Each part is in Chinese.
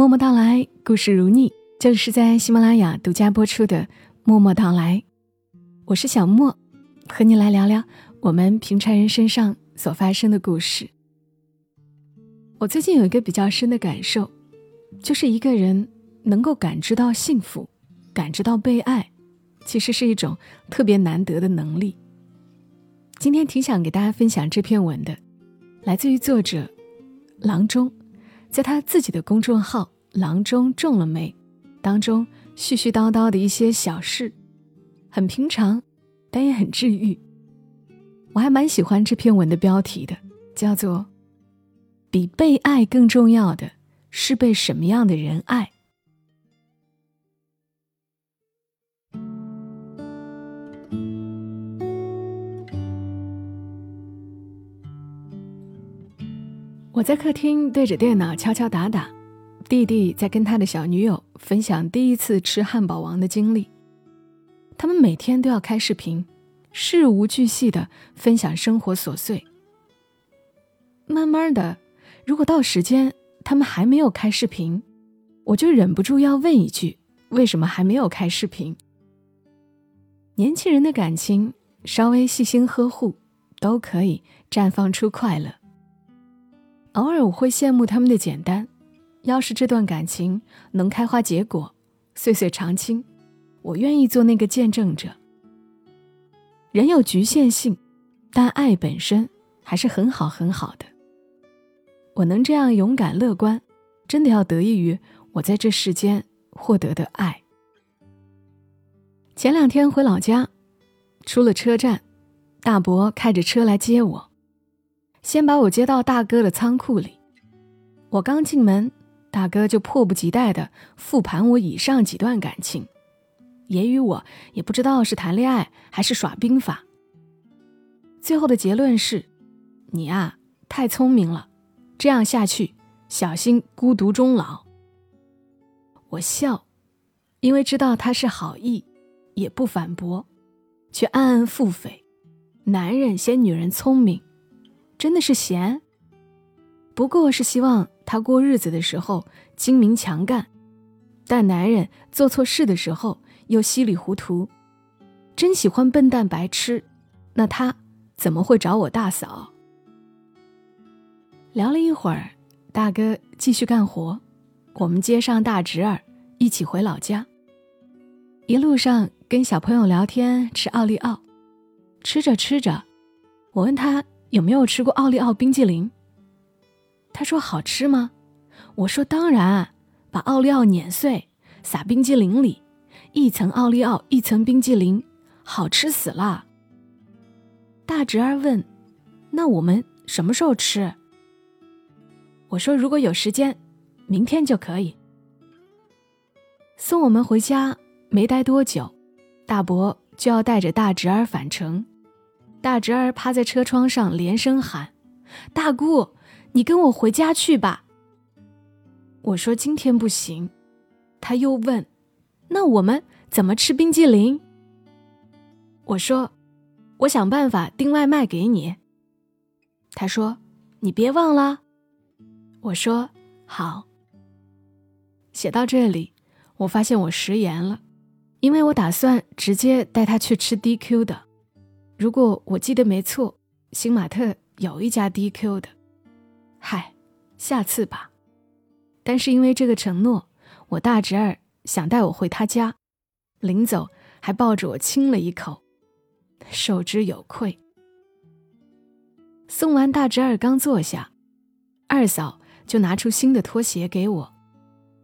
默默到来，故事如你，这里是在喜马拉雅独家播出的《默默到来》，我是小莫，和你来聊聊我们平常人身上所发生的故事。我最近有一个比较深的感受，就是一个人能够感知到幸福，感知到被爱，其实是一种特别难得的能力。今天挺想给大家分享这篇文的，来自于作者郎中。在他自己的公众号“郎中中了没”当中，絮絮叨叨的一些小事，很平常，但也很治愈。我还蛮喜欢这篇文的标题的，叫做“比被爱更重要的是被什么样的人爱”。我在客厅对着电脑敲敲打打，弟弟在跟他的小女友分享第一次吃汉堡王的经历。他们每天都要开视频，事无巨细的分享生活琐碎。慢慢的，如果到时间他们还没有开视频，我就忍不住要问一句：为什么还没有开视频？年轻人的感情，稍微细心呵护，都可以绽放出快乐。偶尔我会羡慕他们的简单，要是这段感情能开花结果，岁岁长青，我愿意做那个见证者。人有局限性，但爱本身还是很好很好的。我能这样勇敢乐观，真的要得益于我在这世间获得的爱。前两天回老家，出了车站，大伯开着车来接我。先把我接到大哥的仓库里，我刚进门，大哥就迫不及待地复盘我以上几段感情，也与我也不知道是谈恋爱还是耍兵法。最后的结论是，你啊太聪明了，这样下去小心孤独终老。我笑，因为知道他是好意，也不反驳，却暗暗腹诽：男人嫌女人聪明。真的是闲，不过是希望他过日子的时候精明强干，但男人做错事的时候又稀里糊涂，真喜欢笨蛋白痴，那他怎么会找我大嫂？聊了一会儿，大哥继续干活，我们接上大侄儿一起回老家。一路上跟小朋友聊天，吃奥利奥，吃着吃着，我问他。有没有吃过奥利奥冰激凌？他说好吃吗？我说当然，把奥利奥碾碎，撒冰激凌里，一层奥利奥，一层冰激凌，好吃死了。大侄儿问：“那我们什么时候吃？”我说：“如果有时间，明天就可以。”送我们回家没待多久，大伯就要带着大侄儿返程。大侄儿趴在车窗上，连声喊：“大姑，你跟我回家去吧。”我说：“今天不行。”他又问：“那我们怎么吃冰激凌？”我说：“我想办法订外卖给你。”他说：“你别忘了。”我说：“好。”写到这里，我发现我食言了，因为我打算直接带他去吃 DQ 的。如果我记得没错，新玛特有一家 DQ 的，嗨，下次吧。但是因为这个承诺，我大侄儿想带我回他家，临走还抱着我亲了一口，受之有愧。送完大侄儿刚坐下，二嫂就拿出新的拖鞋给我，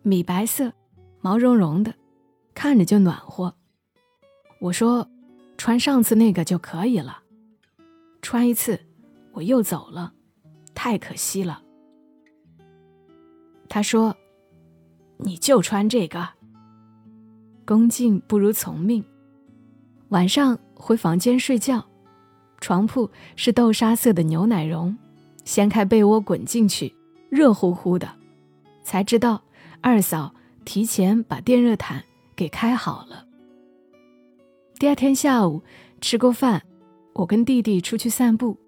米白色，毛茸茸的，看着就暖和。我说。穿上次那个就可以了，穿一次我又走了，太可惜了。他说：“你就穿这个。”恭敬不如从命。晚上回房间睡觉，床铺是豆沙色的牛奶绒，掀开被窝滚进去，热乎乎的，才知道二嫂提前把电热毯给开好了。第二天下午吃过饭，我跟弟弟出去散步，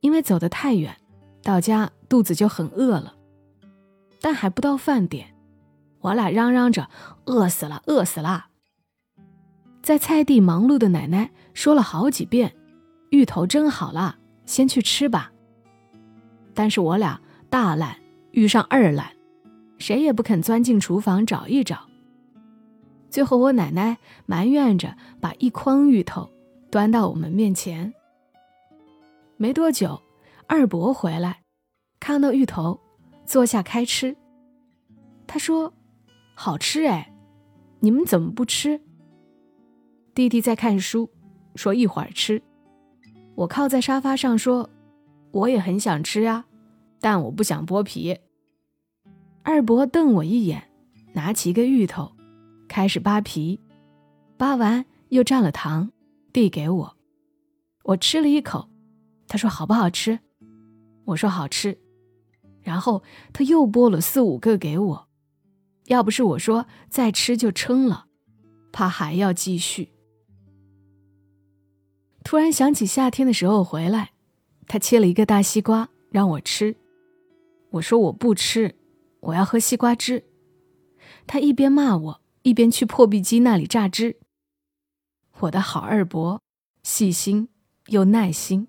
因为走得太远，到家肚子就很饿了，但还不到饭点，我俩嚷嚷着饿死了，饿死了。在菜地忙碌的奶奶说了好几遍：“芋头蒸好了，先去吃吧。”但是我俩大懒遇上二懒，谁也不肯钻进厨房找一找。最后，我奶奶埋怨着把一筐芋头端到我们面前。没多久，二伯回来，看到芋头，坐下开吃。他说：“好吃哎，你们怎么不吃？”弟弟在看书，说一会儿吃。我靠在沙发上说：“我也很想吃呀，但我不想剥皮。”二伯瞪我一眼，拿起一个芋头，开始扒皮，扒完又蘸了糖，递给我。我吃了一口，他说：“好不好吃？”我说：“好吃。”然后他又剥了四五个给我。要不是我说再吃就撑了，怕还要继续。突然想起夏天的时候回来，他切了一个大西瓜让我吃，我说我不吃，我要喝西瓜汁。他一边骂我，一边去破壁机那里榨汁。我的好二伯，细心又耐心。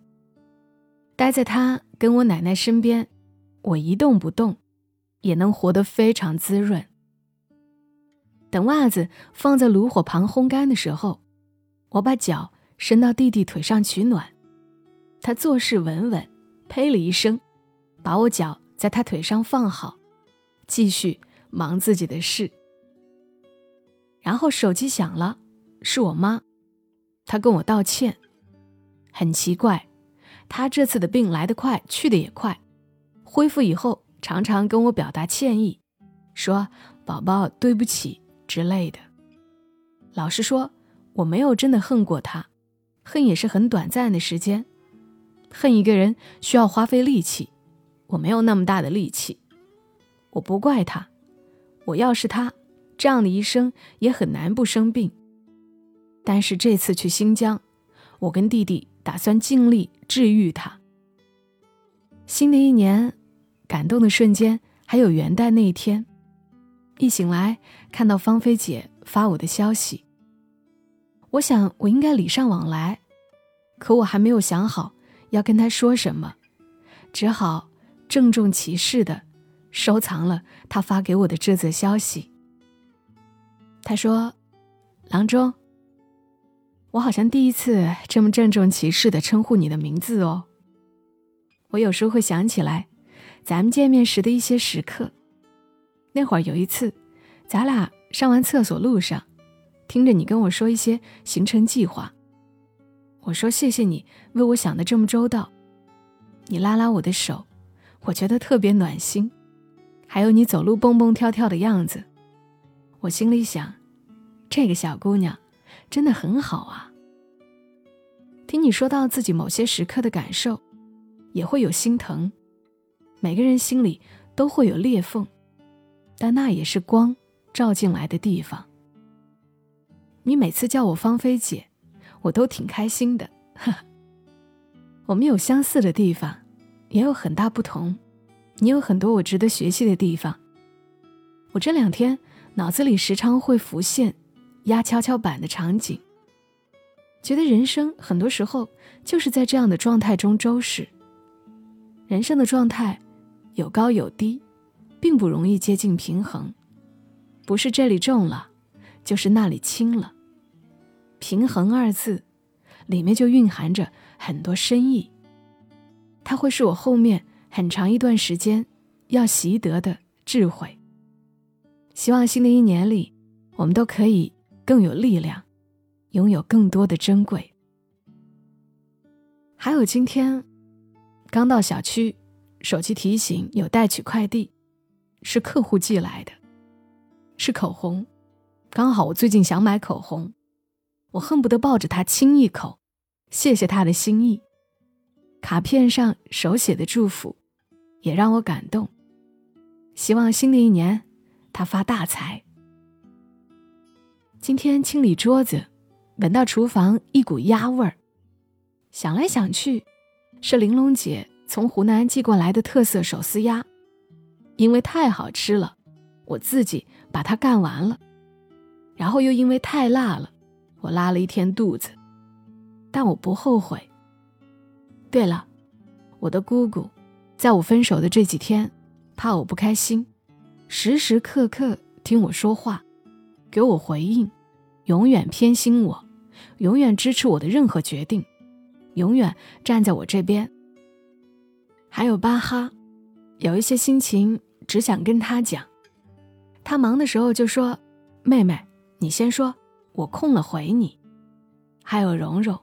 待在他跟我奶奶身边，我一动不动，也能活得非常滋润。等袜子放在炉火旁烘干的时候，我把脚伸到弟弟腿上取暖。他做事稳稳，呸了一声，把我脚在他腿上放好，继续忙自己的事。然后手机响了，是我妈，她跟我道歉。很奇怪，她这次的病来得快，去得也快，恢复以后常常跟我表达歉意，说：“宝宝，对不起。”之类的。老实说，我没有真的恨过他，恨也是很短暂的时间。恨一个人需要花费力气，我没有那么大的力气。我不怪他，我要是他，这样的一生也很难不生病。但是这次去新疆，我跟弟弟打算尽力治愈他。新的一年，感动的瞬间还有元旦那一天。一醒来，看到芳菲姐发我的消息，我想我应该礼尚往来，可我还没有想好要跟她说什么，只好郑重其事的收藏了她发给我的这则消息。他说：“郎中，我好像第一次这么郑重其事的称呼你的名字哦。我有时候会想起来，咱们见面时的一些时刻。”那会儿有一次，咱俩上完厕所路上，听着你跟我说一些行程计划。我说谢谢你为我想的这么周到。你拉拉我的手，我觉得特别暖心。还有你走路蹦蹦跳跳的样子，我心里想，这个小姑娘真的很好啊。听你说到自己某些时刻的感受，也会有心疼。每个人心里都会有裂缝。但那也是光照进来的地方。你每次叫我芳菲姐，我都挺开心的。我们有相似的地方，也有很大不同。你有很多我值得学习的地方。我这两天脑子里时常会浮现压跷跷板的场景，觉得人生很多时候就是在这样的状态中周逝。人生的状态有高有低。并不容易接近平衡，不是这里重了，就是那里轻了。平衡二字，里面就蕴含着很多深意。它会是我后面很长一段时间要习得的智慧。希望新的一年里，我们都可以更有力量，拥有更多的珍贵。还有今天，刚到小区，手机提醒有待取快递。是客户寄来的，是口红，刚好我最近想买口红，我恨不得抱着它亲一口，谢谢他的心意。卡片上手写的祝福，也让我感动。希望新的一年他发大财。今天清理桌子，闻到厨房一股鸭味儿，想来想去，是玲珑姐从湖南寄过来的特色手撕鸭。因为太好吃了，我自己把它干完了，然后又因为太辣了，我拉了一天肚子，但我不后悔。对了，我的姑姑，在我分手的这几天，怕我不开心，时时刻刻听我说话，给我回应，永远偏心我，永远支持我的任何决定，永远站在我这边。还有巴哈，有一些心情只想跟他讲。他忙的时候就说：“妹妹，你先说，我空了回你。”还有蓉蓉，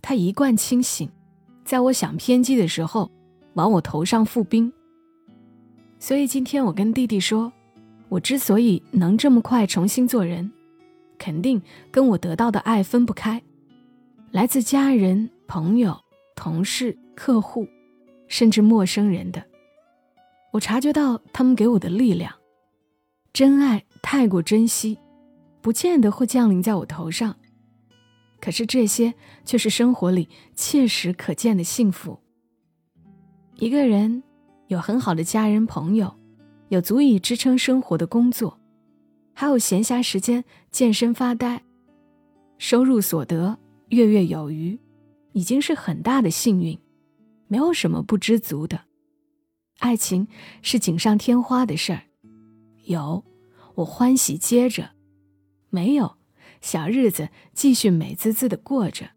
她一贯清醒，在我想偏激的时候，往我头上覆冰。所以今天我跟弟弟说，我之所以能这么快重新做人，肯定跟我得到的爱分不开，来自家人、朋友、同事、客户，甚至陌生人的。我察觉到他们给我的力量。真爱太过珍惜，不见得会降临在我头上。可是这些却是生活里切实可见的幸福。一个人有很好的家人朋友，有足以支撑生活的工作，还有闲暇时间健身发呆，收入所得月月有余，已经是很大的幸运，没有什么不知足的。爱情是锦上添花的事儿。有，我欢喜接着；没有，小日子继续美滋滋的过着。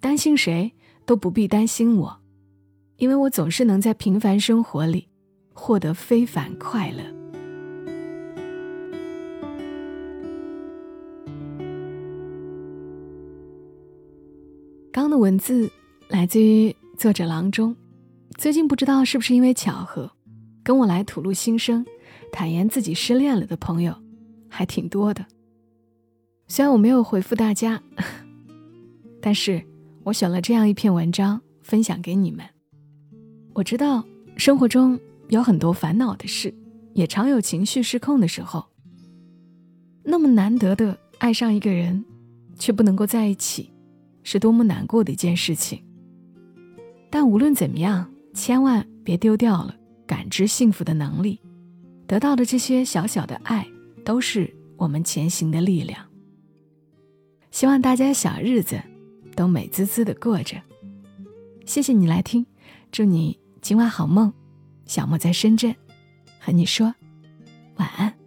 担心谁都不必担心我，因为我总是能在平凡生活里获得非凡快乐。刚的文字来自于作者郎中，最近不知道是不是因为巧合，跟我来吐露心声。坦言自己失恋了的朋友还挺多的。虽然我没有回复大家，但是我选了这样一篇文章分享给你们。我知道生活中有很多烦恼的事，也常有情绪失控的时候。那么难得的爱上一个人，却不能够在一起，是多么难过的一件事情。但无论怎么样，千万别丢掉了感知幸福的能力。得到的这些小小的爱，都是我们前行的力量。希望大家小日子都美滋滋的过着。谢谢你来听，祝你今晚好梦。小莫在深圳，和你说晚安。